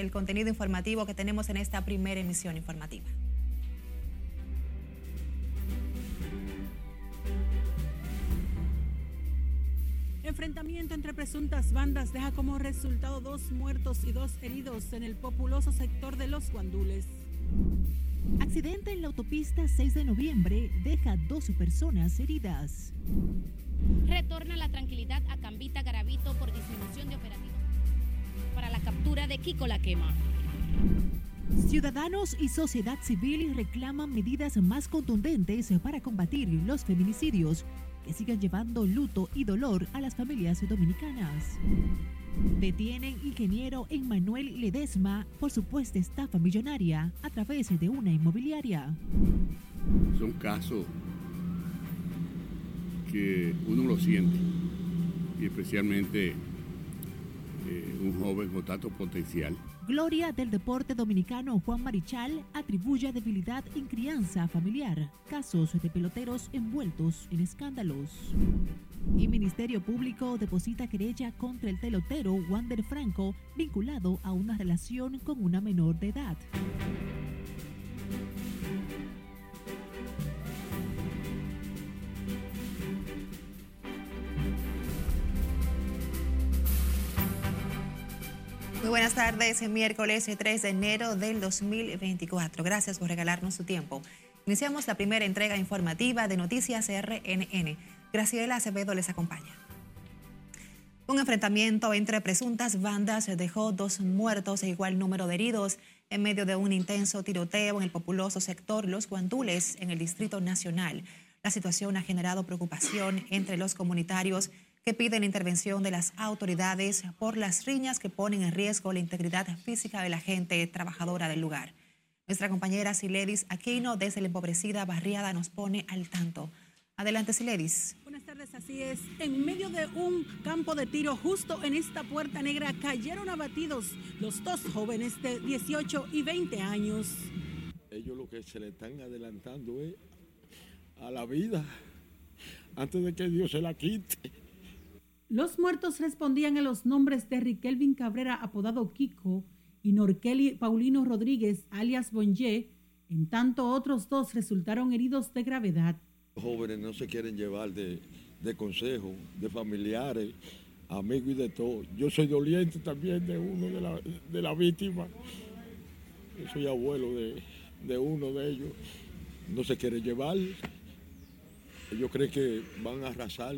el contenido informativo que tenemos en esta primera emisión informativa. Enfrentamiento entre presuntas bandas deja como resultado dos muertos y dos heridos en el populoso sector de Los Guandules. Accidente en la autopista 6 de noviembre deja 12 personas heridas. Retorna la tranquilidad a Cambita Garavito por disminución de operativos para la captura de Kiko La Quema. Ciudadanos y sociedad civil reclaman medidas más contundentes para combatir los feminicidios que sigan llevando luto y dolor a las familias dominicanas. Detienen ingeniero Emmanuel Ledesma por supuesta estafa millonaria a través de una inmobiliaria. Son casos que uno lo siente y especialmente eh, un joven con tanto potencial. Gloria del deporte dominicano Juan Marichal atribuye debilidad en crianza familiar, casos de peloteros envueltos en escándalos. Y Ministerio Público deposita querella contra el pelotero Wander Franco vinculado a una relación con una menor de edad. Muy buenas tardes, miércoles 3 de enero del 2024. Gracias por regalarnos su tiempo. Iniciamos la primera entrega informativa de Noticias RNN. Graciela Acevedo les acompaña. Un enfrentamiento entre presuntas bandas dejó dos muertos e igual número de heridos en medio de un intenso tiroteo en el populoso sector Los Guandules en el Distrito Nacional. La situación ha generado preocupación entre los comunitarios que piden intervención de las autoridades por las riñas que ponen en riesgo la integridad física de la gente trabajadora del lugar. Nuestra compañera Siledis Aquino desde la empobrecida barriada nos pone al tanto. Adelante, Siledis. Buenas tardes, así es. En medio de un campo de tiro, justo en esta puerta negra, cayeron abatidos los dos jóvenes de 18 y 20 años. Ellos lo que se le están adelantando es a la vida antes de que Dios se la quite. Los muertos respondían a los nombres de Riquelvin Cabrera, apodado Kiko, y Norkeli Paulino Rodríguez, alias Bonje, en tanto otros dos resultaron heridos de gravedad. Los jóvenes no se quieren llevar de, de consejo, de familiares, amigos y de todo. Yo soy doliente también de uno de la, de la víctima. Yo soy abuelo de, de uno de ellos. No se quiere llevar. Ellos creen que van a arrasar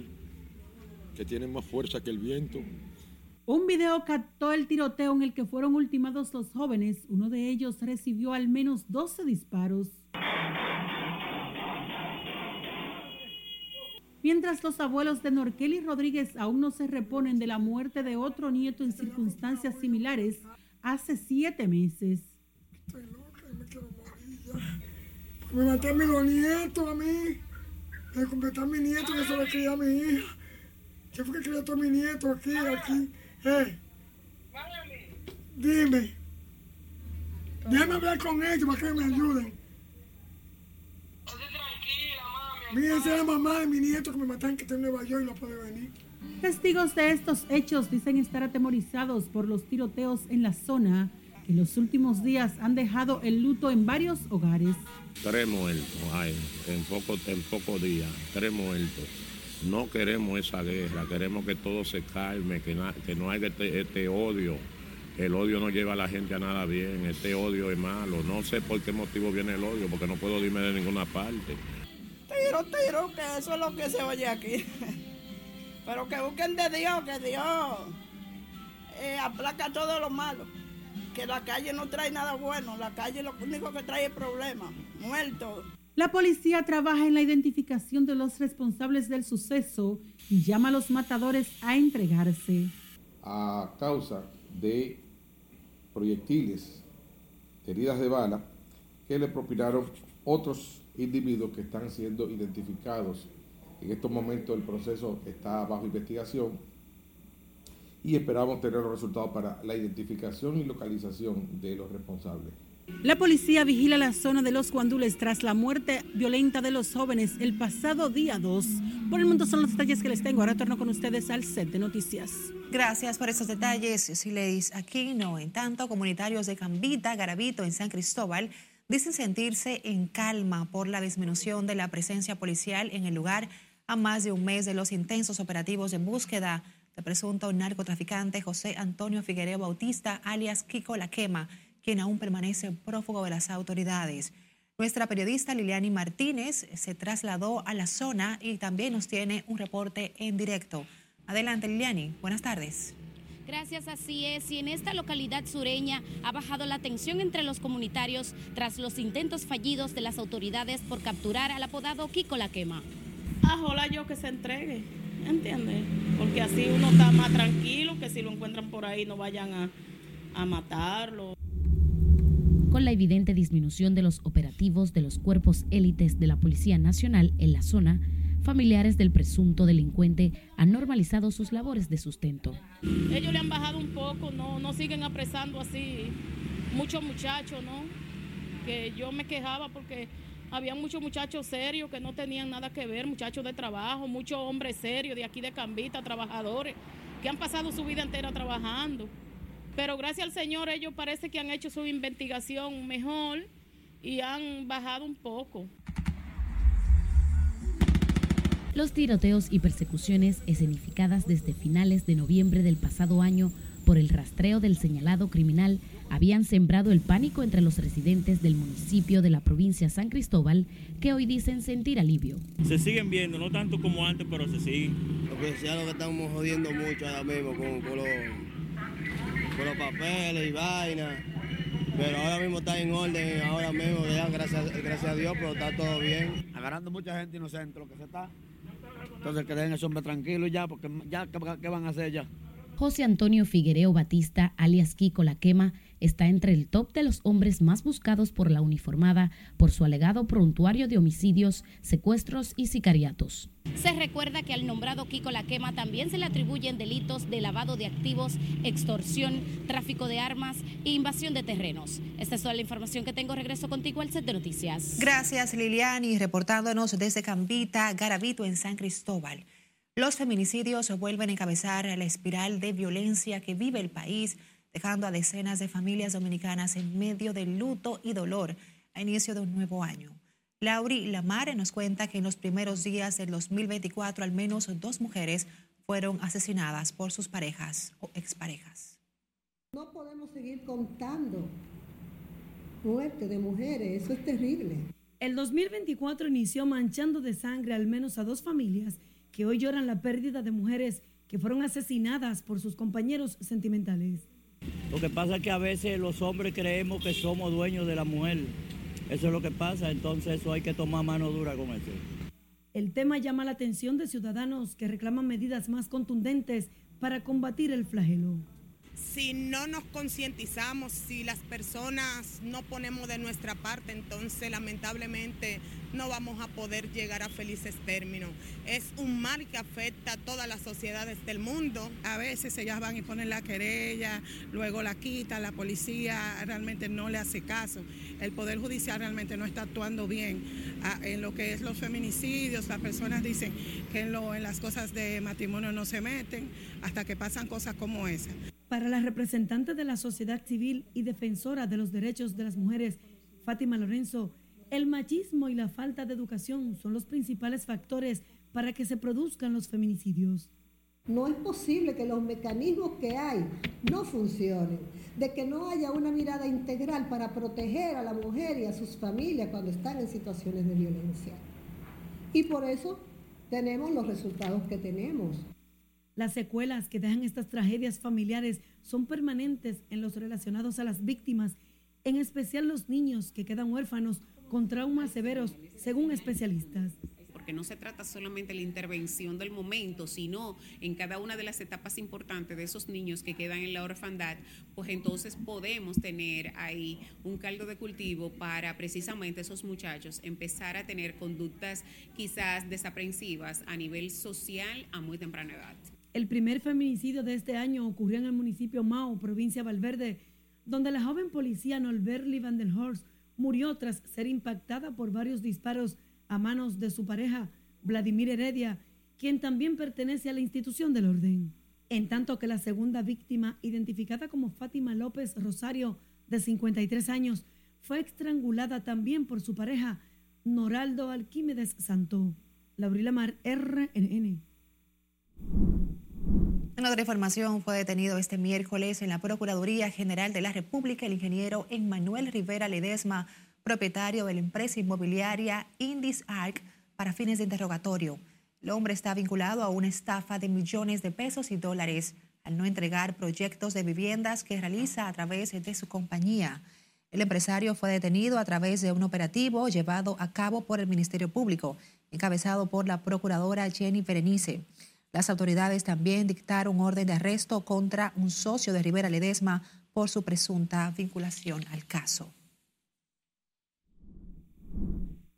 que tienen más fuerza que el viento. Un video captó el tiroteo en el que fueron ultimados los jóvenes. Uno de ellos recibió al menos 12 disparos. Mientras los abuelos de Norkeli Rodríguez aún no se reponen de la muerte de otro nieto en circunstancias similares hace siete meses. Estoy loca y me quiero morir ya. Me maté a mis dos nietos a mí. Me completé a mi nieto que se lo quería a mi hija. ¿Qué fue que crió a mi nieto aquí, aquí? Eh. Dime. Déjame hablar con ellos para que me ayuden. Mira, esa es la mamá de mi nieto que me mataron que está en Nueva York y no puede venir. Testigos de estos hechos dicen estar atemorizados por los tiroteos en la zona que en los últimos días han dejado el luto en varios hogares. Tres muertos hay en pocos en poco días, tres muertos. No queremos esa guerra, queremos que todo se calme, que, no haya este, este, odio. El odio no lleva a la gente a nada bien, este odio es malo. No sé por qué motivo viene el odio, porque no puedo irme de ninguna parte. Tiro, tiro, que eso es lo que se oye aquí. Pero que busquen de Dios, que Dios eh, aplaca todo lo malo. Que la calle no trae nada bueno, la calle lo único que trae es problemas, muertos. La policía trabaja en la identificación de los responsables del suceso y llama a los matadores a entregarse. A causa de proyectiles, heridas de bala, que le propinaron otros individuos que están siendo identificados. En estos momentos el proceso está bajo investigación y esperamos tener los resultados para la identificación y localización de los responsables. La policía vigila la zona de los guandules tras la muerte violenta de los jóvenes el pasado día 2. Por el momento son los detalles que les tengo. Ahora retorno con ustedes al set de noticias. Gracias por esos detalles, Sileis Aquino. En tanto, comunitarios de Cambita, Garavito, en San Cristóbal, dicen sentirse en calma por la disminución de la presencia policial en el lugar a más de un mes de los intensos operativos de búsqueda del presunto narcotraficante José Antonio Figuereo Bautista, alias Kiko La Quema quien aún permanece prófugo de las autoridades. Nuestra periodista Liliani Martínez se trasladó a la zona y también nos tiene un reporte en directo. Adelante Liliani, buenas tardes. Gracias, así es. Y en esta localidad sureña ha bajado la tensión entre los comunitarios tras los intentos fallidos de las autoridades por capturar al apodado Kiko La Quema. Ajola yo que se entregue, ¿entiendes? Porque así uno está más tranquilo, que si lo encuentran por ahí no vayan a, a matarlo con la evidente disminución de los operativos de los cuerpos élites de la Policía Nacional en la zona, familiares del presunto delincuente han normalizado sus labores de sustento. Ellos le han bajado un poco, no, no siguen apresando así muchos muchachos, ¿no? Que yo me quejaba porque había muchos muchachos serios que no tenían nada que ver, muchachos de trabajo, muchos hombres serios de aquí de Cambita, trabajadores, que han pasado su vida entera trabajando. Pero gracias al Señor ellos parece que han hecho su investigación mejor y han bajado un poco. Los tiroteos y persecuciones escenificadas desde finales de noviembre del pasado año por el rastreo del señalado criminal habían sembrado el pánico entre los residentes del municipio de la provincia San Cristóbal que hoy dicen sentir alivio. Se siguen viendo, no tanto como antes, pero se siguen. Lo que sea lo que estamos jodiendo mucho ahora mismo con, con los con los papeles y vainas. Pero ahora mismo está en orden, ahora mismo, gracias, gracias a Dios, pero está todo bien. Agarrando mucha gente inocente, lo que se está. Entonces que dejen ese hombre tranquilo ya, porque ya, ¿qué, van a hacer ya? José Antonio Figuereo Batista, alias Kiko La Quema, está entre el top de los hombres más buscados por la uniformada por su alegado prontuario de homicidios, secuestros y sicariatos. Se recuerda que al nombrado Kiko La Quema también se le atribuyen delitos de lavado de activos, extorsión, tráfico de armas e invasión de terrenos. Esta es toda la información que tengo. Regreso contigo al set de noticias. Gracias, Liliani, reportándonos desde Cambita, Garavito, en San Cristóbal. Los feminicidios vuelven a encabezar la espiral de violencia que vive el país dejando a decenas de familias dominicanas en medio de luto y dolor a inicio de un nuevo año. Lauri Lamare nos cuenta que en los primeros días del 2024 al menos dos mujeres fueron asesinadas por sus parejas o exparejas. No podemos seguir contando muerte de mujeres, eso es terrible. El 2024 inició manchando de sangre al menos a dos familias que hoy lloran la pérdida de mujeres que fueron asesinadas por sus compañeros sentimentales. Lo que pasa es que a veces los hombres creemos que somos dueños de la mujer. Eso es lo que pasa, entonces eso hay que tomar mano dura con eso. El tema llama la atención de ciudadanos que reclaman medidas más contundentes para combatir el flagelo si no nos concientizamos, si las personas no ponemos de nuestra parte, entonces lamentablemente no vamos a poder llegar a felices términos. Es un mal que afecta a todas las sociedades del mundo. A veces ellas van y ponen la querella, luego la quitan, la policía realmente no le hace caso. El Poder Judicial realmente no está actuando bien ah, en lo que es los feminicidios. Las personas dicen que en, las cosas de matrimonio no se meten hasta que pasan cosas como esa. Para la representante de la sociedad civil y defensora de los derechos de las mujeres, Fátima Lorenzo, el machismo y la falta de educación son los principales factores para que se produzcan los feminicidios. No es posible que los mecanismos que hay no funcionen, de que no haya una mirada integral para proteger a la mujer y a sus familias cuando están en situaciones de violencia. Y por eso tenemos los resultados que tenemos. Las secuelas que dejan estas tragedias familiares son permanentes en los relacionados a las víctimas, en especial los niños que quedan huérfanos con traumas severos, según especialistas porque no se trata solamente de la intervención del momento, sino en cada una de las etapas importantes de esos niños que quedan en la orfandad, pues entonces podemos tener ahí un caldo de cultivo para precisamente esos muchachos empezar a tener conductas quizás desaprensivas a nivel social a muy temprana edad. El primer feminicidio de este año ocurrió en el municipio Mao, provincia de Valverde, donde la joven policía Nolberly Van der Horst murió tras ser impactada por varios disparos a manos de su pareja, Vladimir Heredia, quien también pertenece a la institución del orden. En tanto que la segunda víctima, identificada como Fátima López Rosario, de 53 años, fue estrangulada también por su pareja, Noraldo Alquímedes Santo. Laurila Mar, RNN. En otra información, fue detenido este miércoles en la Procuraduría General de la República el ingeniero Emmanuel Rivera Ledesma, propietario de la empresa inmobiliaria Indis Arc, para fines de interrogatorio. El hombre está vinculado a una estafa de millones de pesos y dólares al no entregar proyectos de viviendas que realiza a través de su compañía. El empresario fue detenido a través de un operativo llevado a cabo por el Ministerio Público, encabezado por la procuradora Jenny Berenice. Las autoridades también dictaron orden de arresto contra un socio de Rivera Ledesma por su presunta vinculación al caso.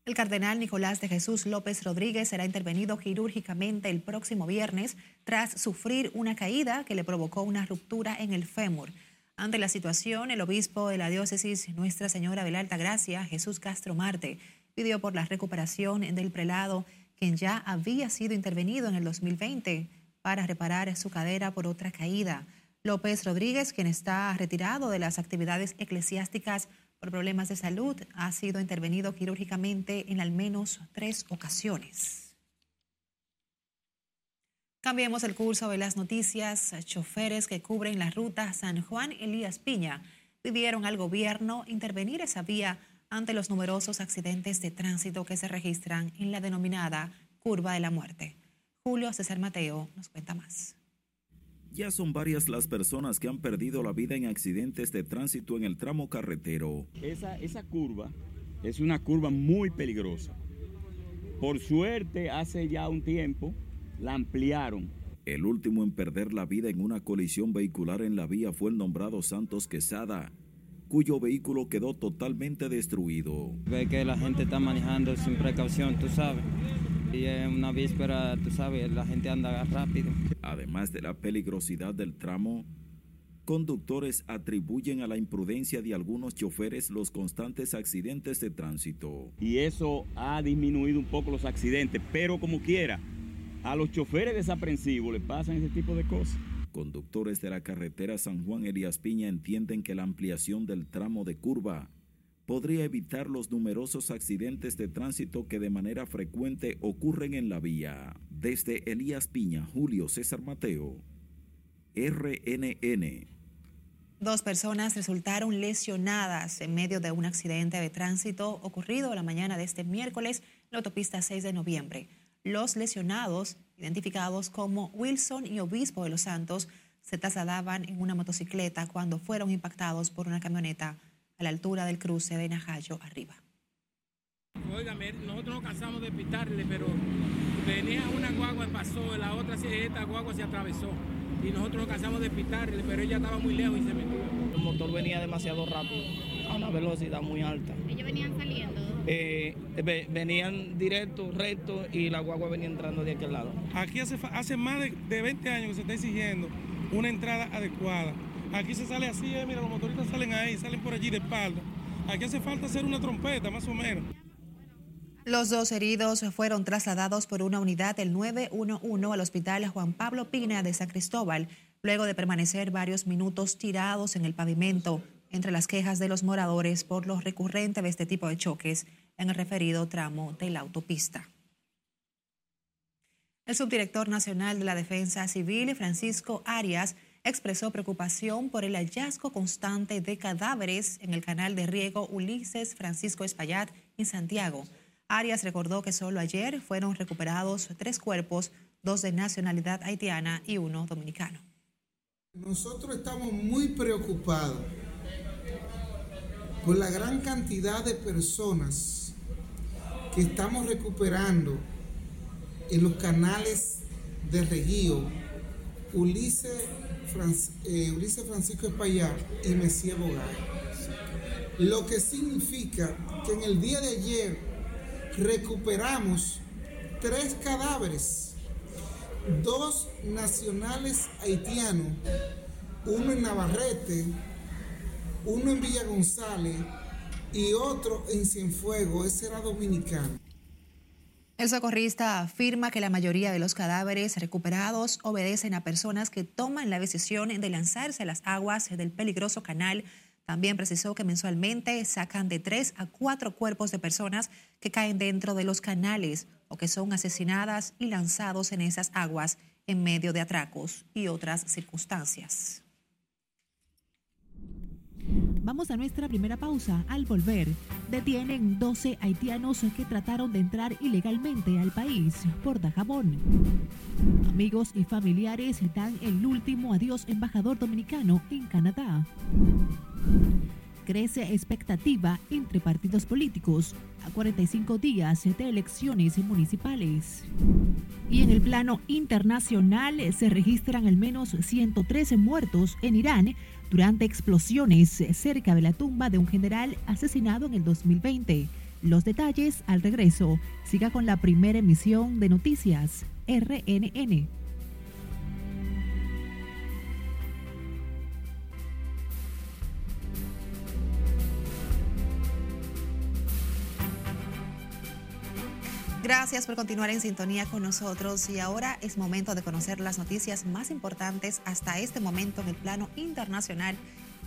El cardenal Nicolás de Jesús López Rodríguez será intervenido quirúrgicamente el próximo viernes tras sufrir una caída que le provocó una ruptura en el fémur. Ante la situación, el obispo de la diócesis Nuestra Señora de la Alta Gracia, Jesús Castro Marte, pidió por la recuperación del prelado quien ya había sido intervenido en el 2020 para reparar su cadera por otra caída. López Rodríguez, quien está retirado de las actividades eclesiásticas por problemas de salud, ha sido intervenido quirúrgicamente en al menos tres ocasiones. Cambiemos el curso de las noticias. Choferes que cubren la ruta San Juan Elías Piña pidieron al gobierno intervenir esa vía ante los numerosos accidentes de tránsito que se registran en la denominada curva de la muerte. Julio César Mateo nos cuenta más. Ya son varias las personas que han perdido la vida en accidentes de tránsito en el tramo carretero. Esa, esa curva es una curva muy peligrosa. Por suerte, hace ya un tiempo la ampliaron. El último en perder la vida en una colisión vehicular en la vía fue el nombrado Santos Quesada, cuyo vehículo quedó totalmente destruido. Ve que la gente está manejando sin precaución, tú sabes. Y en una víspera, tú sabes, la gente anda rápido. Además de la peligrosidad del tramo, conductores atribuyen a la imprudencia de algunos choferes los constantes accidentes de tránsito. Y eso ha disminuido un poco los accidentes, pero como quiera, a los choferes desaprensivos les pasan ese tipo de cosas. Conductores de la carretera San Juan Elías Piña entienden que la ampliación del tramo de curva podría evitar los numerosos accidentes de tránsito que de manera frecuente ocurren en la vía. Desde Elías Piña, Julio César Mateo, RNN. Dos personas resultaron lesionadas en medio de un accidente de tránsito ocurrido la mañana de este miércoles en la autopista 6 de noviembre. Los lesionados identificados como Wilson y Obispo de los Santos, se trasladaban en una motocicleta cuando fueron impactados por una camioneta a la altura del cruce de Najayo arriba. Óigame, nosotros nos cansamos de pitarle, pero venía una guagua y pasó, la otra, esta guagua se atravesó. Y nosotros nos cansamos de pitarle, pero ella estaba muy lejos y se metió. El motor venía demasiado rápido, a una velocidad muy alta. ¿Ellos venían saliendo? Eh, venían directo, recto y la guagua venía entrando de aquel lado. Aquí hace, hace más de, 20 años que se está exigiendo una entrada adecuada. Aquí se sale así, eh, mira, los motoristas salen ahí, salen por allí de espalda. Aquí hace falta hacer una trompeta, más o menos. Los dos heridos fueron trasladados por una unidad del 911 al hospital Juan Pablo Pina de San Cristóbal, luego de permanecer varios minutos tirados en el pavimento entre las quejas de los moradores por lo recurrente de este tipo de choques en el referido tramo de la autopista. El subdirector nacional de la Defensa Civil, Francisco Arias, expresó preocupación por el hallazgo constante de cadáveres en el canal de riego Ulises Francisco Espaillat en Santiago. Arias recordó que solo ayer fueron recuperados tres cuerpos, dos de nacionalidad haitiana y uno dominicano. Nosotros estamos muy preocupados por la gran cantidad de personas que estamos recuperando en los canales de reguío Ulises, eh, Francisco Espaillat y Messier Bogay. Lo que significa que en el día de ayer recuperamos tres cadáveres, dos nacionales haitianos, uno en Navarrete uno en Villa González y otro en Cienfuegos, ese era dominicano. El socorrista afirma que la mayoría de los cadáveres recuperados obedecen a personas que toman la decisión de lanzarse a las aguas del peligroso canal. También precisó que mensualmente sacan de tres a cuatro cuerpos de personas que caen dentro de los canales o que son asesinadas y lanzados en esas aguas en medio de atracos y otras circunstancias. Vamos a nuestra primera pausa. Al volver, detienen 12 haitianos que trataron de entrar ilegalmente al país por Dajabón. Amigos y familiares dan el último adiós embajador dominicano en Canadá crece expectativa entre partidos políticos a 45 días de elecciones municipales. Y en el plano internacional se registran al menos 113 muertos en Irán durante explosiones cerca de la tumba de un general asesinado en el 2020. Los detalles al regreso. Siga con la primera emisión de noticias RNN. Gracias por continuar en sintonía con nosotros y ahora es momento de conocer las noticias más importantes hasta este momento en el plano internacional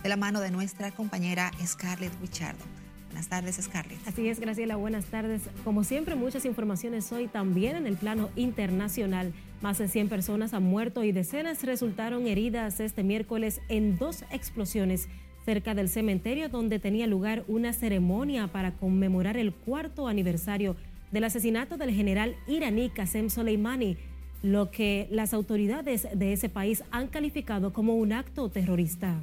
de la mano de nuestra compañera Scarlett Wichardo. Buenas tardes, Scarlett. Así es, Graciela, buenas tardes. Como siempre, muchas informaciones hoy también en el plano internacional. Más de 100 personas han muerto y decenas resultaron heridas este miércoles en dos explosiones cerca del cementerio donde tenía lugar una ceremonia para conmemorar el cuarto aniversario del asesinato del general iraní Qasem Soleimani, lo que las autoridades de ese país han calificado como un acto terrorista.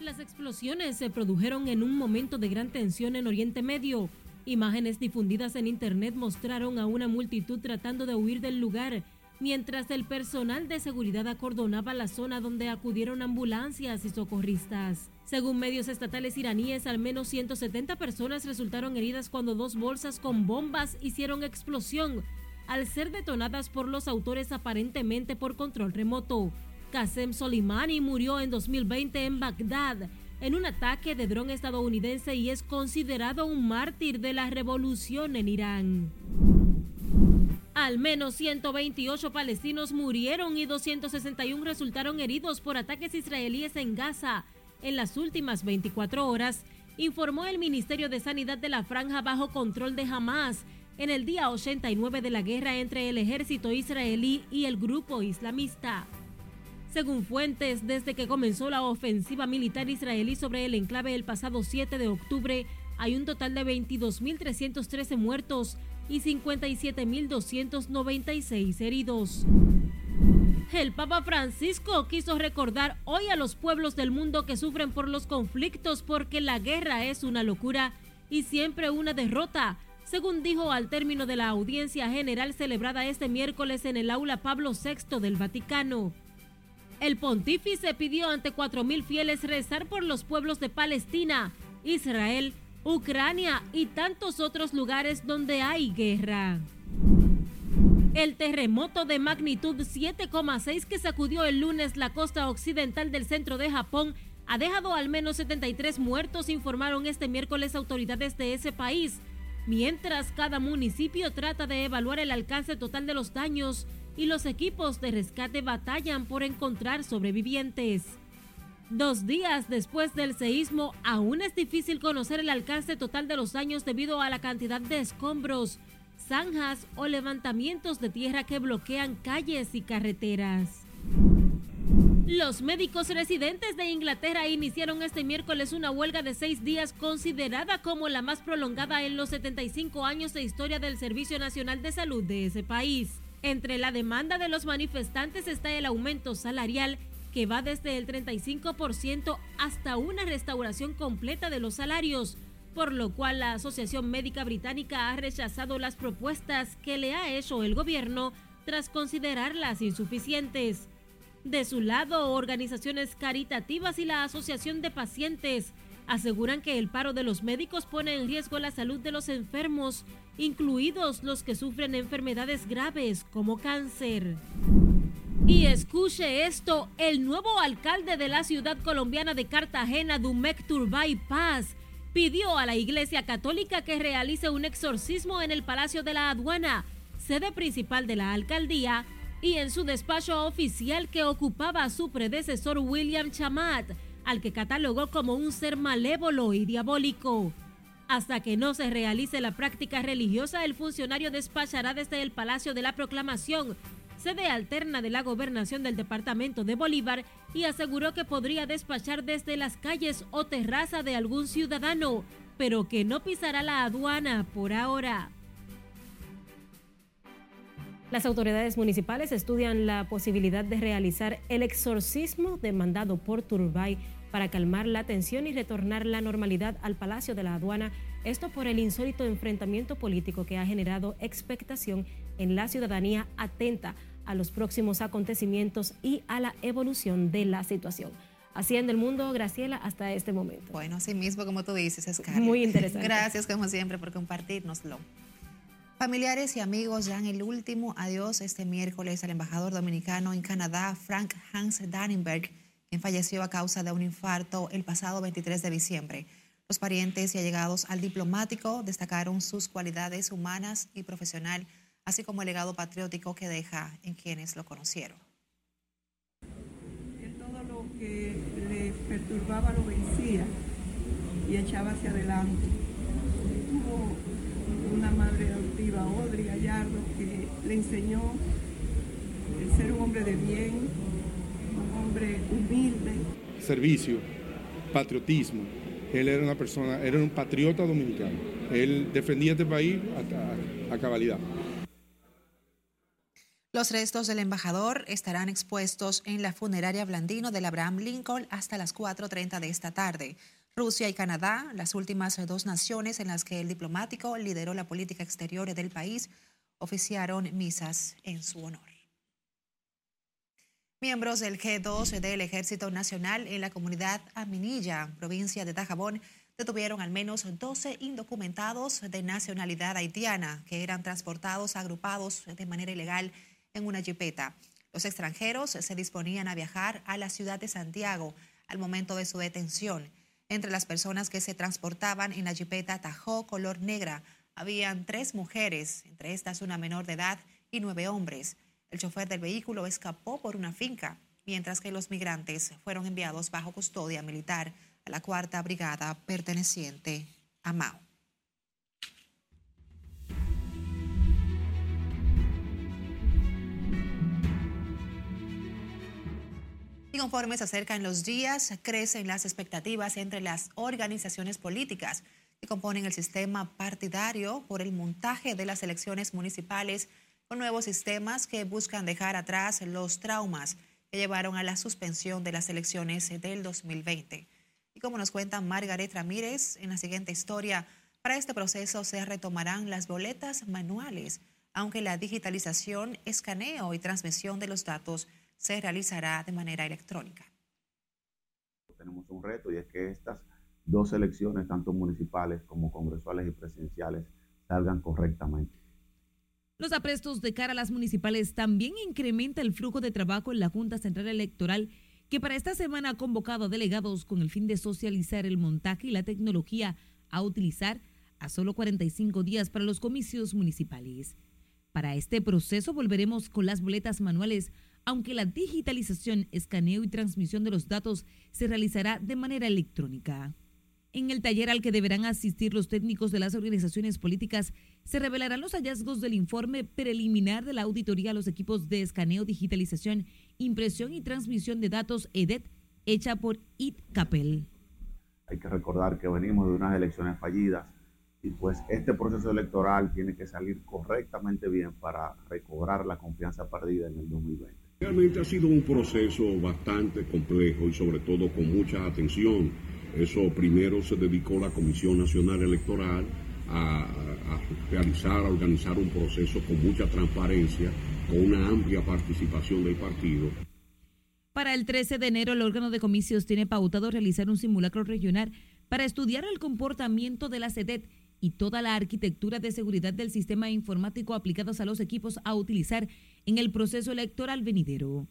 Las explosiones se produjeron en un momento de gran tensión en Oriente Medio. Imágenes difundidas en Internet mostraron a una multitud tratando de huir del lugar, mientras el personal de seguridad acordonaba la zona donde acudieron ambulancias y socorristas. Según medios estatales iraníes, al menos 170 personas resultaron heridas cuando dos bolsas con bombas hicieron explosión al ser detonadas por los autores aparentemente por control remoto. Qasem Soleimani murió en 2020 en Bagdad en un ataque de dron estadounidense y es considerado un mártir de la revolución en Irán. Al menos 128 palestinos murieron y 261 resultaron heridos por ataques israelíes en Gaza en las últimas 24 horas, informó el Ministerio de Sanidad de la Franja bajo control de Hamas en el día 89 de la guerra entre el ejército israelí y el grupo islamista. Según fuentes, desde que comenzó la ofensiva militar israelí sobre el enclave el pasado 7 de octubre, hay un total de 22.313 muertos y 57.296 heridos. El Papa Francisco quiso recordar hoy a los pueblos del mundo que sufren por los conflictos porque la guerra es una locura y siempre una derrota, según dijo al término de la audiencia general celebrada este miércoles en el aula Pablo VI del Vaticano. El pontífice pidió ante 4.000 fieles rezar por los pueblos de Palestina, Israel, Ucrania y tantos otros lugares donde hay guerra. El terremoto de magnitud 7,6 que sacudió el lunes la costa occidental del centro de Japón ha dejado al menos 73 muertos, informaron este miércoles autoridades de ese país, mientras cada municipio trata de evaluar el alcance total de los daños y los equipos de rescate batallan por encontrar sobrevivientes. Dos días después del seísmo, aún es difícil conocer el alcance total de los daños debido a la cantidad de escombros zanjas o levantamientos de tierra que bloquean calles y carreteras. Los médicos residentes de Inglaterra iniciaron este miércoles una huelga de seis días considerada como la más prolongada en los 75 años de historia del Servicio Nacional de Salud de ese país. Entre la demanda de los manifestantes está el aumento salarial que va desde el 35% hasta una restauración completa de los salarios, por lo cual la Asociación Médica Británica ha rechazado las propuestas que le ha hecho el gobierno tras considerarlas insuficientes. De su lado, organizaciones caritativas y la Asociación de Pacientes aseguran que el paro de los médicos pone en riesgo la salud de los enfermos, incluidos los que sufren enfermedades graves como cáncer. Y escuche esto, el nuevo alcalde de la ciudad colombiana de Cartagena, Dumek Turbay Paz, pidió a la Iglesia Católica que realice un exorcismo en el Palacio de la Aduana, sede principal de la alcaldía, y en su despacho oficial que ocupaba su predecesor William Chamat, al que catalogó como un ser malévolo y diabólico. Hasta que no se realice la práctica religiosa, el funcionario despachará desde el Palacio de la Proclamación, sede alterna de la gobernación del departamento de Bolívar, y aseguró que podría despachar desde las calles o terraza de algún ciudadano, pero que no pisará la aduana por ahora. Las autoridades municipales estudian la posibilidad de realizar el exorcismo demandado por Turbay para calmar la tensión y retornar la normalidad al Palacio de la Aduana, esto por el insólito enfrentamiento político que ha generado expectación en la ciudadanía atenta a los próximos acontecimientos y a la evolución de la situación. Así en el mundo, Graciela, hasta este momento. Bueno, así mismo como tú dices, es Muy interesante. Gracias como siempre por compartirnoslo. Familiares y amigos dan el último adiós este miércoles al embajador dominicano en Canadá, Frank Hans Dannenberg, quien falleció a causa de un infarto el pasado 23 de diciembre. Los parientes y allegados al diplomático destacaron sus cualidades humanas y profesional, así como el legado patriótico que deja en quienes lo conocieron. todo lo que le perturbaba lo vencía y echaba hacia adelante. Tuvo una madre adoptiva, Audrey Gallardo, que le enseñó el ser un hombre de bien, un hombre humilde. Servicio, patriotismo. Él era una persona, era un patriota dominicano. Él defendía este país a, a cabalidad. Los restos del embajador estarán expuestos en la funeraria Blandino del Abraham Lincoln hasta las 4.30 de esta tarde. Rusia y Canadá, las últimas dos naciones en las que el diplomático lideró la política exterior del país, oficiaron misas en su honor. Miembros del G2 del Ejército Nacional en la comunidad Aminilla, provincia de Dajabón, detuvieron al menos 12 indocumentados de nacionalidad haitiana que eran transportados agrupados de manera ilegal en una jipeta. Los extranjeros se disponían a viajar a la ciudad de Santiago al momento de su detención. Entre las personas que se transportaban en la jipeta Tajo color negra, habían tres mujeres, entre estas una menor de edad y nueve hombres. El chofer del vehículo escapó por una finca, mientras que los migrantes fueron enviados bajo custodia militar a la cuarta brigada perteneciente a Mao. Y conforme se acercan los días, crecen las expectativas entre las organizaciones políticas que componen el sistema partidario por el montaje de las elecciones municipales con nuevos sistemas que buscan dejar atrás los traumas que llevaron a la suspensión de las elecciones del 2020. Y como nos cuenta Margaret Ramírez en la siguiente historia, para este proceso se retomarán las boletas manuales, aunque la digitalización, escaneo y transmisión de los datos se realizará de manera electrónica. Tenemos un reto y es que estas dos elecciones, tanto municipales como congresuales y presidenciales, salgan correctamente. Los aprestos de cara a las municipales también incrementa el flujo de trabajo en la Junta Central Electoral, que para esta semana ha convocado a delegados con el fin de socializar el montaje y la tecnología a utilizar a solo 45 días para los comicios municipales. Para este proceso volveremos con las boletas manuales aunque la digitalización, escaneo y transmisión de los datos se realizará de manera electrónica. En el taller al que deberán asistir los técnicos de las organizaciones políticas, se revelarán los hallazgos del informe preliminar de la auditoría a los equipos de escaneo, digitalización, impresión y transmisión de datos EDET, hecha por ITCAPEL. Hay que recordar que venimos de unas elecciones fallidas y pues este proceso electoral tiene que salir correctamente bien para recobrar la confianza perdida en el 2020. Realmente ha sido un proceso bastante complejo y sobre todo con mucha atención. Eso primero se dedicó la Comisión Nacional Electoral a, realizar, a organizar un proceso con mucha transparencia, con una amplia participación del partido. Para el 13 de enero, el órgano de comicios tiene pautado realizar un simulacro regional para estudiar el comportamiento de la SEDET y toda la arquitectura de seguridad del sistema informático aplicados a los equipos a utilizar en el proceso electoral venidero.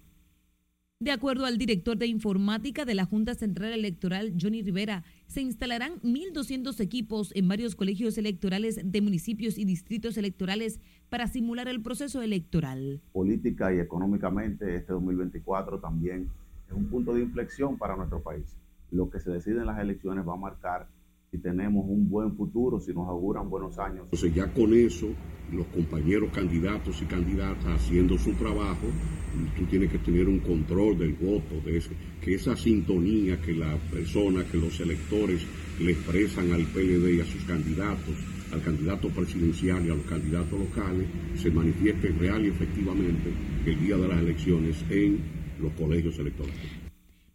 De acuerdo al director de informática de la Junta Central Electoral, Johnny Rivera, se instalarán 1.200 equipos en varios colegios electorales de municipios y distritos electorales para simular el proceso electoral. Política y económicamente, este 2024 también es un punto de inflexión para nuestro país. Lo que se decide en las elecciones va a marcar si tenemos un buen futuro, si nos auguran buenos años. Entonces ya con eso, los compañeros candidatos y candidatas haciendo su trabajo, tú tienes que tener un control del voto, de que esa sintonía que la persona, que los electores le expresan al PLD y a sus candidatos, al candidato presidencial y a los candidatos locales, se manifieste real y efectivamente el día de las elecciones en los colegios electorales.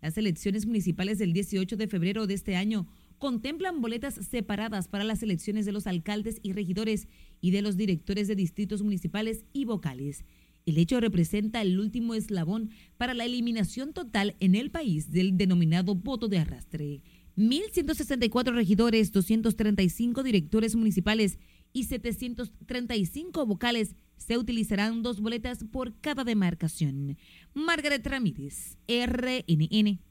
Las elecciones municipales del 18 de febrero de este año contemplan boletas separadas para las elecciones de los alcaldes y regidores y de los directores de distritos municipales y vocales. El hecho representa el último eslabón para la eliminación total en el país del denominado voto de arrastre. 1.164 regidores, 235 directores municipales y 735 vocales se utilizarán dos boletas por cada demarcación. Margaret Ramírez, RNN.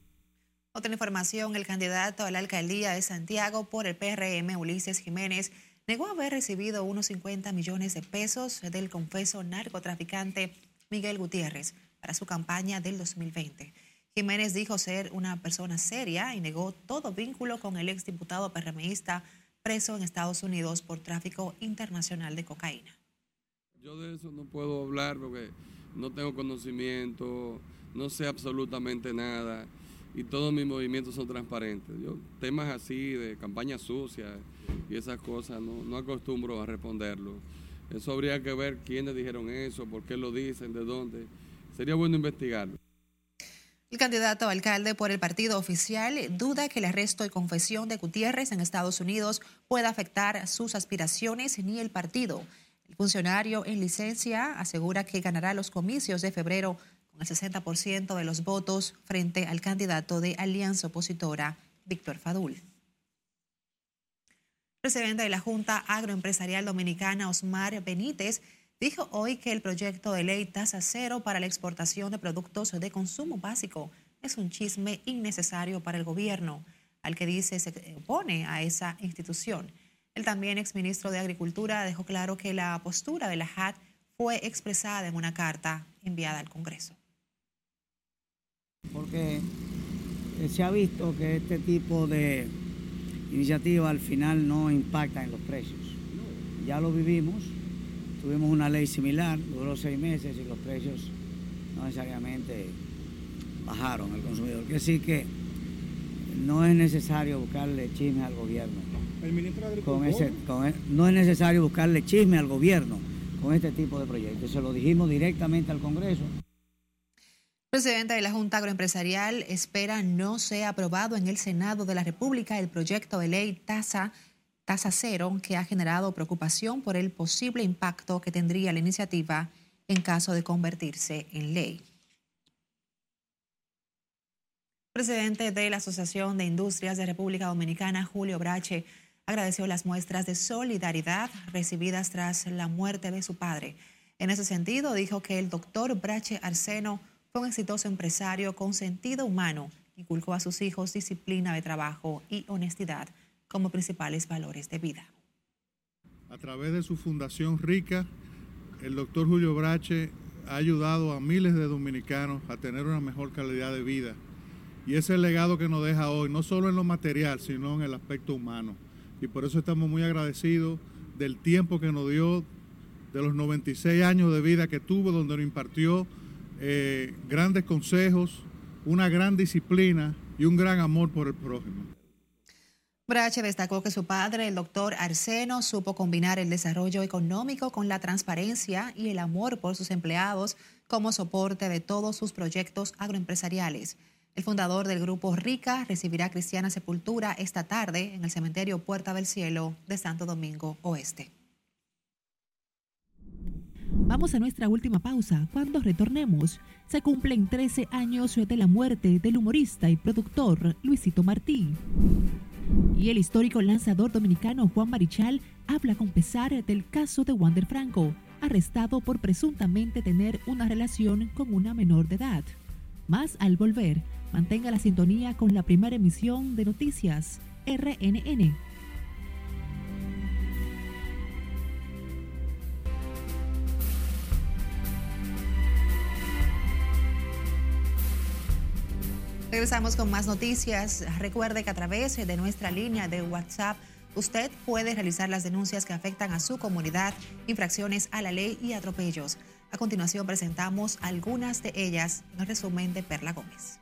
Otra información, el candidato a la alcaldía de Santiago por el PRM, Ulises Jiménez, negó haber recibido unos 50 millones de pesos del confeso narcotraficante Miguel Gutiérrez para su campaña del 2020. Jiménez dijo ser una persona seria y negó todo vínculo con el exdiputado PRMista preso en Estados Unidos por tráfico internacional de cocaína. Yo de eso no puedo hablar porque no tengo conocimiento, no sé absolutamente nada y todos mis movimientos son transparentes. Yo temas así de campaña sucia y esas cosas no, no acostumbro a responderlo. Eso habría que ver quiénes dijeron eso, por qué lo dicen, de dónde. Sería bueno investigarlo. El candidato a alcalde por el partido oficial duda que el arresto y confesión de Gutiérrez en Estados Unidos pueda afectar sus aspiraciones ni el partido. El funcionario en licencia asegura que ganará los comicios de febrero el 60% de los votos frente al candidato de alianza opositora, Víctor Fadul. Presidente de la Junta Agroempresarial Dominicana, Osmar Benítez, dijo hoy que el proyecto de ley tasa cero para la exportación de productos de consumo básico es un chisme innecesario para el gobierno, al que dice se opone a esa institución. El también exministro de Agricultura dejó claro que la postura de la JAT fue expresada en una carta enviada al Congreso porque se ha visto que este tipo de iniciativas al final no impactan en los precios. Ya lo vivimos, tuvimos una ley similar, duró seis meses y los precios no necesariamente bajaron al consumidor. Quiere decir que no es necesario buscarle chisme al gobierno. El ministro de con ese, no es necesario buscarle chisme al gobierno con este tipo de proyectos. Se lo dijimos directamente al Congreso. El presidente de la Junta Agroempresarial espera no sea aprobado en el Senado de la República el proyecto de ley tasa, tasa cero que ha generado preocupación por el posible impacto que tendría la iniciativa en caso de convertirse en ley. Presidente de la Asociación de Industrias de República Dominicana, Julio Brache, agradeció las muestras de solidaridad recibidas tras la muerte de su padre. En ese sentido, dijo que el doctor Brache Arseno un exitoso empresario con sentido humano. Inculcó a sus hijos disciplina de trabajo y honestidad como principales valores de vida. A través de su fundación Rica, el doctor Julio Brache ha ayudado a miles de dominicanos a tener una mejor calidad de vida. Y ese es el legado que nos deja hoy, no solo en lo material, sino en el aspecto humano. Y por eso estamos muy agradecidos del tiempo que nos dio, de los 96 años de vida que tuvo, donde nos impartió eh, grandes consejos, una gran disciplina y un gran amor por el prójimo. Brache destacó que su padre, el doctor Arseno, supo combinar el desarrollo económico con la transparencia y el amor por sus empleados como soporte de todos sus proyectos agroempresariales. El fundador del grupo RICA recibirá cristiana sepultura esta tarde en el cementerio Puerta del Cielo de Santo Domingo Oeste. Vamos a nuestra última pausa. Cuando retornemos, se cumplen 13 años de la muerte del humorista y productor Luisito Martí. Y el histórico lanzador dominicano Juan Marichal habla con pesar del caso de Wander Franco, arrestado por presuntamente tener una relación con una menor de edad. Más al volver, mantenga la sintonía con la primera emisión de Noticias RNN. Regresamos con más noticias. Recuerde que a través de nuestra línea de WhatsApp usted puede realizar las denuncias que afectan a su comunidad, infracciones a la ley y atropellos. A continuación presentamos algunas de ellas en el resumen de Perla Gómez.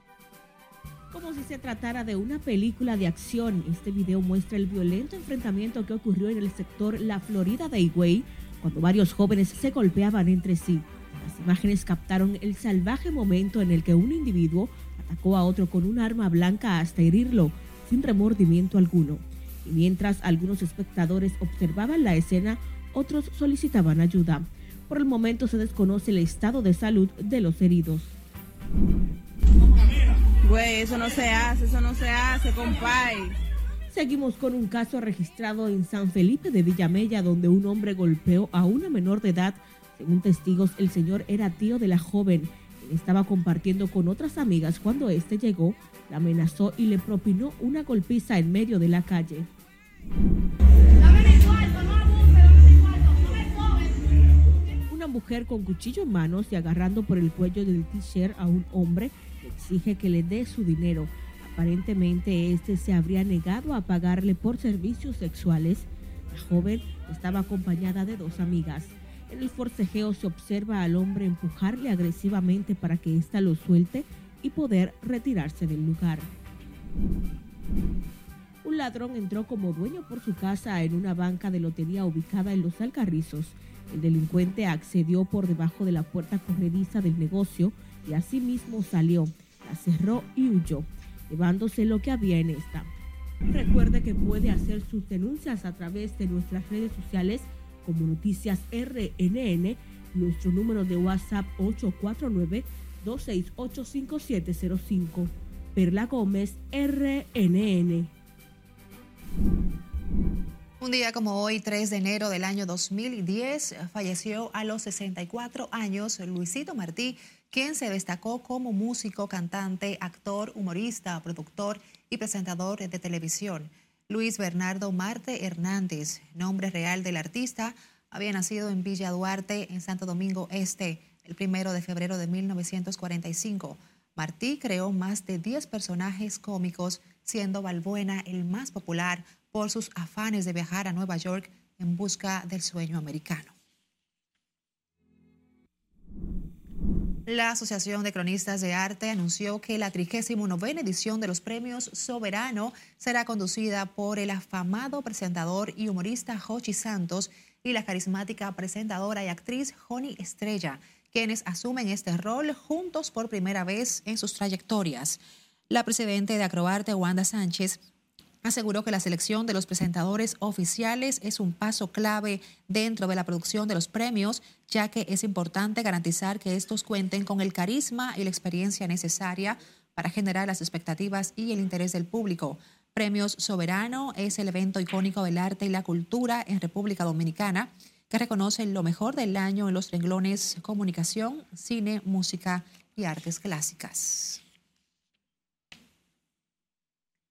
Como si se tratara de una película de acción, este video muestra el violento enfrentamiento que ocurrió en el sector La Florida de Higüey, cuando varios jóvenes se golpeaban entre sí. Las imágenes captaron el salvaje momento en el que un individuo atacó a otro con un arma blanca hasta herirlo, sin remordimiento alguno. Y mientras algunos espectadores observaban la escena, otros solicitaban ayuda. Por el momento se desconoce el estado de salud de los heridos. Güey, eso no se hace, eso no se hace, compay. Seguimos con un caso registrado en San Felipe de Villamella, donde un hombre golpeó a una menor de edad. Según testigos, el señor era tío de la joven estaba compartiendo con otras amigas cuando este llegó, la amenazó y le propinó una golpiza en medio de la calle. Una mujer con cuchillo en manos y agarrando por el cuello del t-shirt a un hombre le exige que le dé su dinero. Aparentemente este se habría negado a pagarle por servicios sexuales. La joven estaba acompañada de dos amigas. En el forcejeo se observa al hombre empujarle agresivamente para que ésta lo suelte y poder retirarse del lugar. Un ladrón entró como dueño por su casa en una banca de lotería ubicada en Los Alcarrizos. El delincuente accedió por debajo de la puerta corrediza del negocio y asimismo salió, la cerró y huyó, llevándose lo que había en esta. Recuerde que puede hacer sus denuncias a través de nuestras redes sociales como Noticias RNN, nuestro número de WhatsApp 849-268-5705. Perla Gómez, RNN. Un día como hoy, 3 de enero del año 2010, falleció a los 64 años Luisito Martí, quien se destacó como músico, cantante, actor, humorista, productor y presentador de televisión. Luis Bernardo Marte Hernández, nombre real del artista, había nacido en Villa Duarte, en Santo Domingo Este, el primero de febrero de 1945. Martí creó más de 10 personajes cómicos, siendo Balbuena el más popular por sus afanes de viajar a Nueva York en busca del sueño americano. La Asociación de Cronistas de Arte anunció que la 39 edición de los Premios Soberano será conducida por el afamado presentador y humorista Jochi Santos y la carismática presentadora y actriz Joni Estrella, quienes asumen este rol juntos por primera vez en sus trayectorias. La presidenta de Acroarte, Wanda Sánchez, aseguró que la selección de los presentadores oficiales es un paso clave dentro de la producción de los premios, ya que es importante garantizar que estos cuenten con el carisma y la experiencia necesaria para generar las expectativas y el interés del público. Premios Soberano es el evento icónico del arte y la cultura en República Dominicana que reconoce lo mejor del año en los renglones comunicación, cine, música y artes clásicas.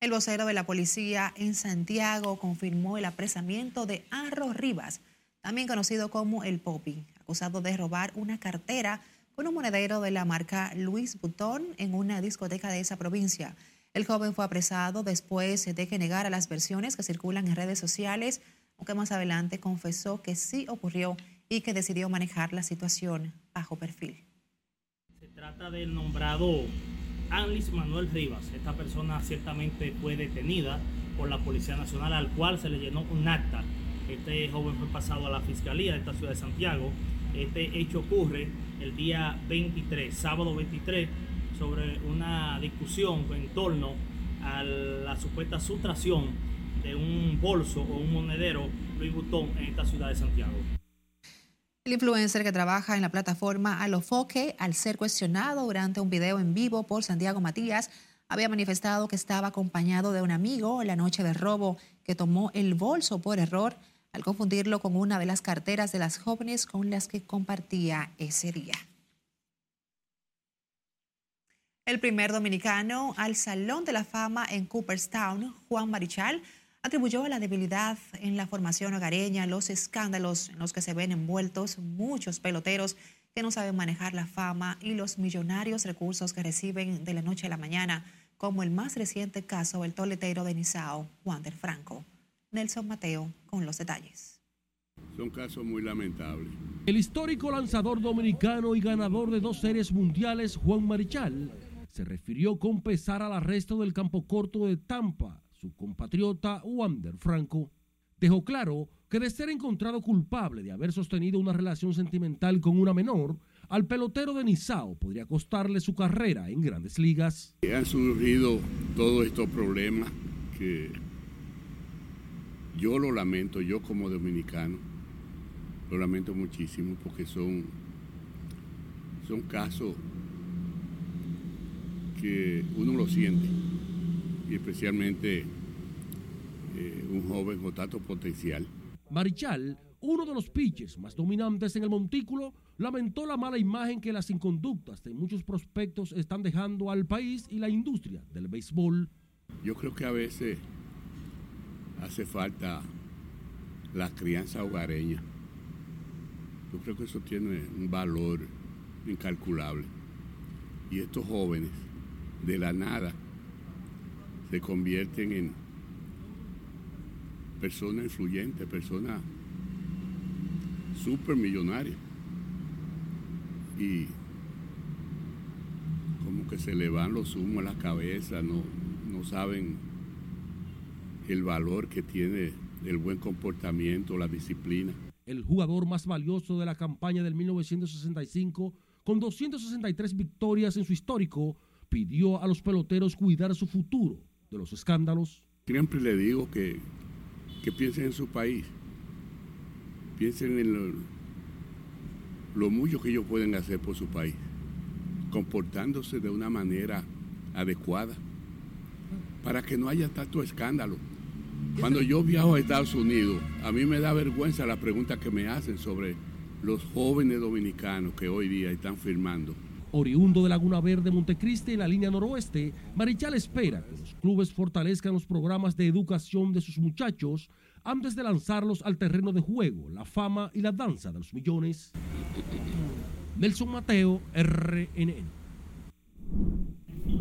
El vocero de la policía en Santiago confirmó el apresamiento de Arro Rivas, también conocido como El Popi, acusado de robar una cartera con un monedero de la marca Luis Butón en una discoteca de esa provincia. El joven fue apresado después de que negara las versiones que circulan en redes sociales, aunque más adelante confesó que sí ocurrió y que decidió manejar la situación bajo perfil. Se trata del nombrado Anlis Manuel Rivas. Esta persona ciertamente fue detenida por la Policía Nacional, al cual se le llenó un acta. Este joven fue pasado a la Fiscalía de esta ciudad de Santiago. Este hecho ocurre el día 23, sábado 23, sobre una discusión en torno a la supuesta sustracción de un bolso o un monedero Louis Vuitton en esta ciudad de Santiago. El influencer que trabaja en la plataforma Alofoque, al ser cuestionado durante un video en vivo por Santiago Matías, había manifestado que estaba acompañado de un amigo la noche del robo que tomó el bolso por error al confundirlo con una de las carteras de las jóvenes con las que compartía ese día. El primer dominicano al Salón de la Fama en Cooperstown, Juan Marichal, atribuyó a la debilidad en la formación hogareña los escándalos en los que se ven envueltos muchos peloteros que no saben manejar la fama y los millonarios recursos que reciben de la noche a la mañana, como el más reciente caso del toletero de Nizao, Wander Franco. Nelson Mateo con los detalles. Son casos muy lamentables. El histórico lanzador dominicano y ganador de dos series mundiales, Juan Marichal, se refirió con pesar al arresto del campo corto de Tampa, compatriota Wander Franco. Dejó claro que de ser encontrado culpable de haber sostenido una relación sentimental con una menor, al pelotero de Nizao podría costarle su carrera en grandes ligas. Han surgido todos estos problemas que yo lo lamento, yo como dominicano, lo lamento muchísimo porque son, son casos que uno lo siente, y especialmente eh, un joven con tanto potencial. Marichal, uno de los pitches más dominantes en el montículo, lamentó la mala imagen que las inconductas de muchos prospectos están dejando al país y la industria del béisbol. Yo creo que a veces hace falta la crianza hogareña. Yo creo que eso tiene un valor incalculable. Y estos jóvenes de la nada se convierten en personas influyentes, personas supermillonarias. Y como que se le van los humos a la cabeza, no, no saben el valor que tiene el buen comportamiento, la disciplina. El jugador más valioso de la campaña del 1965, con 263 victorias en su histórico, pidió a los peloteros cuidar su futuro de los escándalos. Siempre le digo que, que piensen en su país, piensen en lo, lo mucho que ellos pueden hacer por su país, comportándose de una manera adecuada para que no haya tanto escándalo. Cuando yo viajo a Estados Unidos, a mí me da vergüenza la pregunta que me hacen sobre los jóvenes dominicanos que hoy día están firmando Oriundo de Laguna Verde, Montecristi, en la línea noroeste, Marichal espera que los clubes fortalezcan los programas de educación de sus muchachos antes de lanzarlos al terreno de juego, la fama y la danza de los millones. Nelson Mateo, RNN.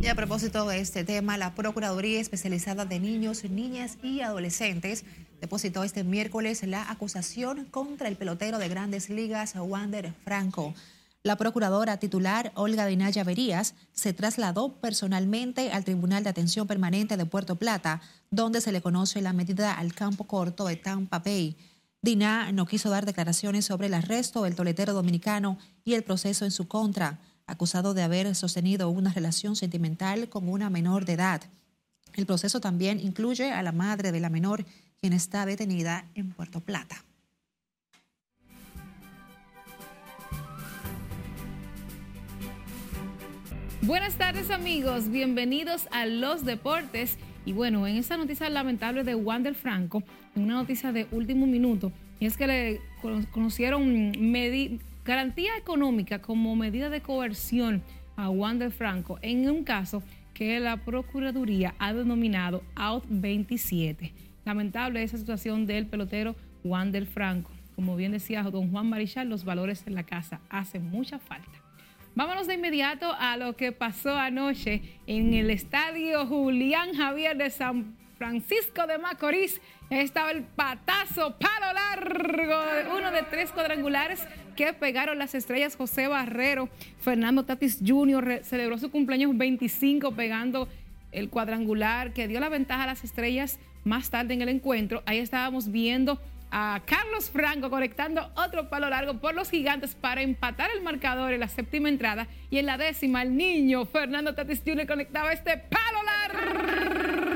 Y a propósito de este tema, la Procuraduría Especializada de Niños, Niñas y Adolescentes depositó este miércoles la acusación contra el pelotero de grandes ligas, Wander Franco. La procuradora titular, Olga Dinaya Verías, se trasladó personalmente al Tribunal de Atención Permanente de Puerto Plata, donde se le conoce la medida al campo corto de Tampa Bay. Diná no quiso dar declaraciones sobre el arresto del toletero dominicano y el proceso en su contra, acusado de haber sostenido una relación sentimental con una menor de edad. El proceso también incluye a la madre de la menor, quien está detenida en Puerto Plata. Buenas tardes amigos, bienvenidos a los deportes. Y bueno, en esta noticia lamentable de Wander Franco, una noticia de último minuto, es que le conocieron garantía económica como medida de coerción a Wander Franco en un caso que la Procuraduría ha denominado Out 27. Lamentable esa situación del pelotero Wander Franco. Como bien decía don Juan Marichal, los valores en la casa hacen mucha falta. Vámonos de inmediato a lo que pasó anoche en el estadio Julián Javier de San Francisco de Macorís. Estaba el patazo, palo largo, uno de tres cuadrangulares que pegaron las estrellas José Barrero. Fernando Tatis Jr. celebró su cumpleaños 25 pegando el cuadrangular que dio la ventaja a las estrellas más tarde en el encuentro. Ahí estábamos viendo a Carlos Franco conectando otro palo largo por los gigantes para empatar el marcador en la séptima entrada y en la décima el niño Fernando Tatis Jr. conectaba este palo largo.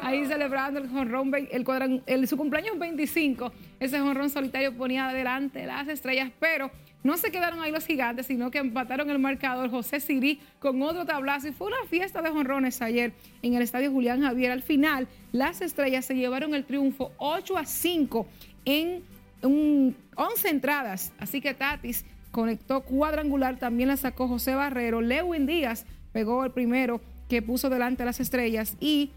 Ahí celebrando el jonrón, el, el, su cumpleaños 25, ese jonrón solitario ponía adelante las estrellas, pero no se quedaron ahí los gigantes, sino que empataron el marcador José Sirí con otro tablazo y fue una fiesta de jonrones ayer en el estadio Julián Javier. Al final, las estrellas se llevaron el triunfo 8 a 5 en 11 entradas. Así que Tatis conectó cuadrangular, también la sacó José Barrero. Lewin Díaz pegó el primero que puso delante a las estrellas y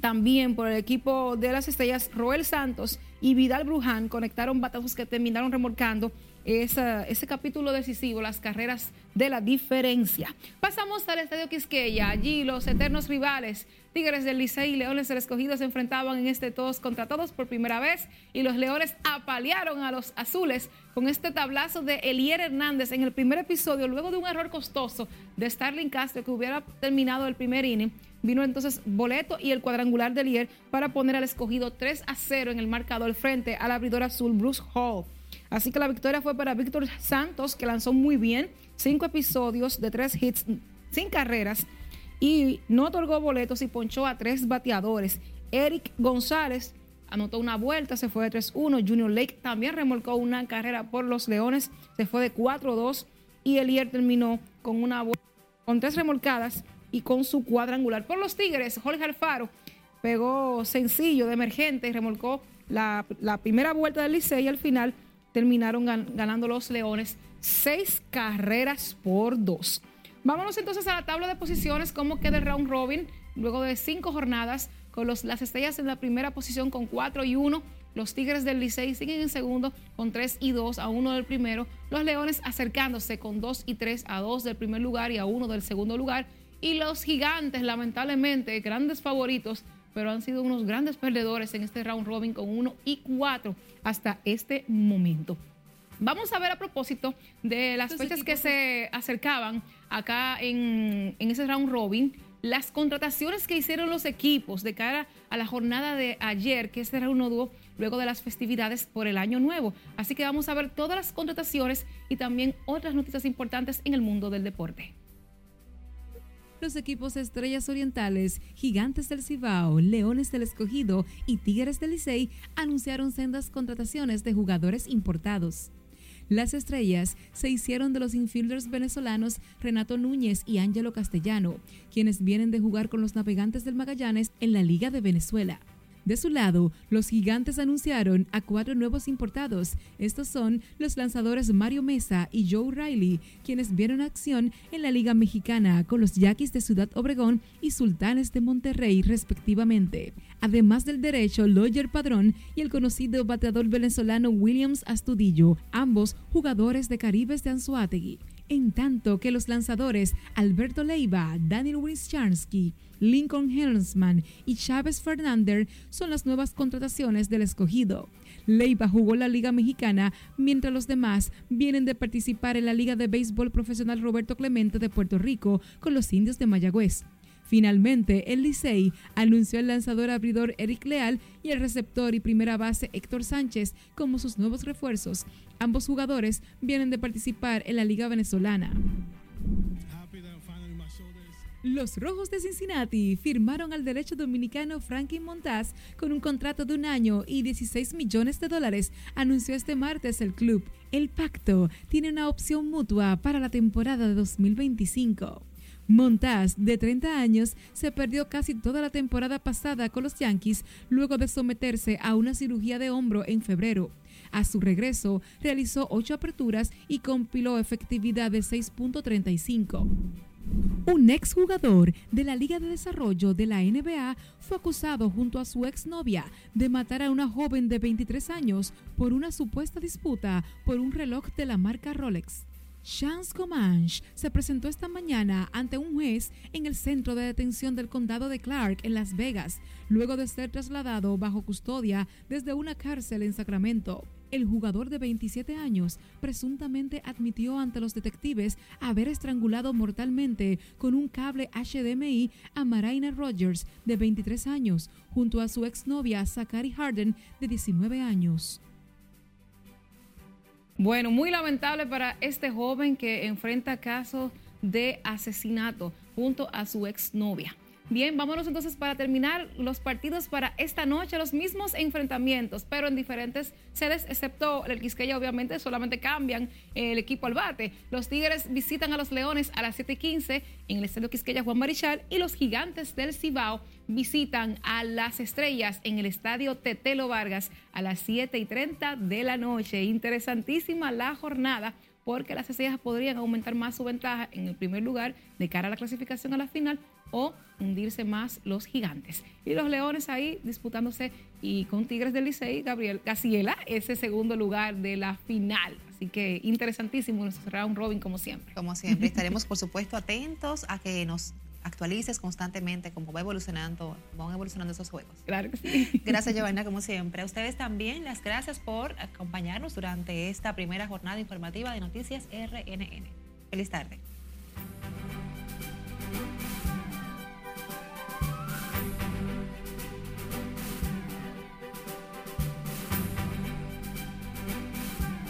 también por el equipo de las estrellas, Roel Santos y Vidal Bruján conectaron batazos que terminaron remolcando esa, ese capítulo decisivo, las carreras de la diferencia. Pasamos al Estadio Quisqueya. Allí los eternos rivales, Tigres del Licey y Leones del Escogido, se enfrentaban en este todos contra todos por primera vez y los Leones apalearon a los azules con este tablazo de Elier Hernández en el primer episodio, luego de un error costoso de Starling Castro que hubiera terminado el primer inning. Vino entonces Boleto y el cuadrangular de Elier para poner al escogido 3 a 0 en el marcador frente al abridor azul Bruce Hall. Así que la victoria fue para Víctor Santos, que lanzó muy bien, cinco episodios de tres hits sin carreras y no otorgó boletos y ponchó a tres bateadores. Eric González anotó una vuelta, se fue de 3-1. Junior Lake también remolcó una carrera por los Leones, se fue de 4-2 y Elier terminó con una con tres remolcadas y con su cuadrangular. Por los Tigres, Jorge Alfaro pegó sencillo de emergente y remolcó la, primera vuelta del Licey y al final terminaron ganando los Leones seis carreras por dos. Vámonos entonces a la tabla de posiciones, cómo queda el round robin luego de cinco jornadas con los, las estrellas en la primera posición con 4 y 1. Los Tigres del Licey siguen en segundo con 3 y 2 a 1 del primero. Los Leones acercándose con 2 y 3 a 2 del primer lugar y a 1 del segundo lugar. Y los Gigantes, lamentablemente, grandes favoritos, pero han sido unos grandes perdedores en este round robin con 1 y 4 hasta este momento. Vamos a ver a propósito de las fechas que se acercaban acá en, en ese round robin las contrataciones que hicieron los equipos de cara a la jornada de ayer, que este reanudó luego de las festividades por el año nuevo. Así que vamos a ver todas las contrataciones y también otras noticias importantes en el mundo del deporte. Los equipos Estrellas Orientales, Gigantes del Cibao, Leones del Escogido y Tigres del Licey anunciaron sendas contrataciones de jugadores importados. Las estrellas se hicieron de los infielders venezolanos Renato Núñez y Ángelo Castellano, quienes vienen de jugar con los navegantes del Magallanes en la Liga de Venezuela. De su lado, los gigantes anunciaron a cuatro nuevos importados. Estos son los lanzadores Mario Mesa y Joe Riley, quienes vieron acción en la Liga Mexicana con los Yaquis de Ciudad Obregón y Sultanes de Monterrey, respectivamente. Además del derecho Loyer Padrón y el conocido bateador venezolano Williams Astudillo, ambos jugadores de Caribes de Anzuategui en tanto que los lanzadores Alberto Leiva, Daniel Wischansky, Lincoln Hensman y Chávez Fernández son las nuevas contrataciones del escogido. Leiva jugó la Liga Mexicana, mientras los demás vienen de participar en la Liga de Béisbol Profesional Roberto Clemente de Puerto Rico con los indios de Mayagüez. Finalmente, el Licey anunció al lanzador abridor Eric Leal y el receptor y primera base Héctor Sánchez como sus nuevos refuerzos. Ambos jugadores vienen de participar en la Liga Venezolana. Los Rojos de Cincinnati firmaron al derecho dominicano Frankie Montaz con un contrato de un año y 16 millones de dólares, anunció este martes el club. El pacto tiene una opción mutua para la temporada de 2025. Montaz, de 30 años, se perdió casi toda la temporada pasada con los Yankees luego de someterse a una cirugía de hombro en febrero. A su regreso, realizó ocho aperturas y compiló efectividad de 6.35. Un exjugador de la Liga de Desarrollo de la NBA fue acusado junto a su exnovia de matar a una joven de 23 años por una supuesta disputa por un reloj de la marca Rolex. Chance Comanche se presentó esta mañana ante un juez en el centro de detención del condado de Clark en Las Vegas, luego de ser trasladado bajo custodia desde una cárcel en Sacramento. El jugador de 27 años presuntamente admitió ante los detectives haber estrangulado mortalmente con un cable HDMI a Marina Rogers, de 23 años, junto a su exnovia Zachary Harden, de 19 años. Bueno, muy lamentable para este joven que enfrenta casos de asesinato junto a su exnovia. Bien, vámonos entonces para terminar los partidos para esta noche, los mismos enfrentamientos, pero en diferentes sedes, excepto el Quisqueya, obviamente, solamente cambian el equipo al bate. Los Tigres visitan a los Leones a las 7 y 15 en el Estadio Quisqueya Juan Marichal y los Gigantes del Cibao visitan a las Estrellas en el Estadio Tetelo Vargas a las 7 y 30 de la noche. Interesantísima la jornada porque las estrellas podrían aumentar más su ventaja en el primer lugar de cara a la clasificación a la final o hundirse más los gigantes. Y los leones ahí disputándose y con Tigres del Licey, Gabriel Casiela, ese segundo lugar de la final. Así que interesantísimo nuestro round robin como siempre. Como siempre, estaremos por supuesto atentos a que nos actualices constantemente cómo va evolucionando, van evolucionando esos juegos. Claro que sí. Gracias, Giovanna, como siempre. A ustedes también las gracias por acompañarnos durante esta primera jornada informativa de Noticias RNN. Feliz tarde.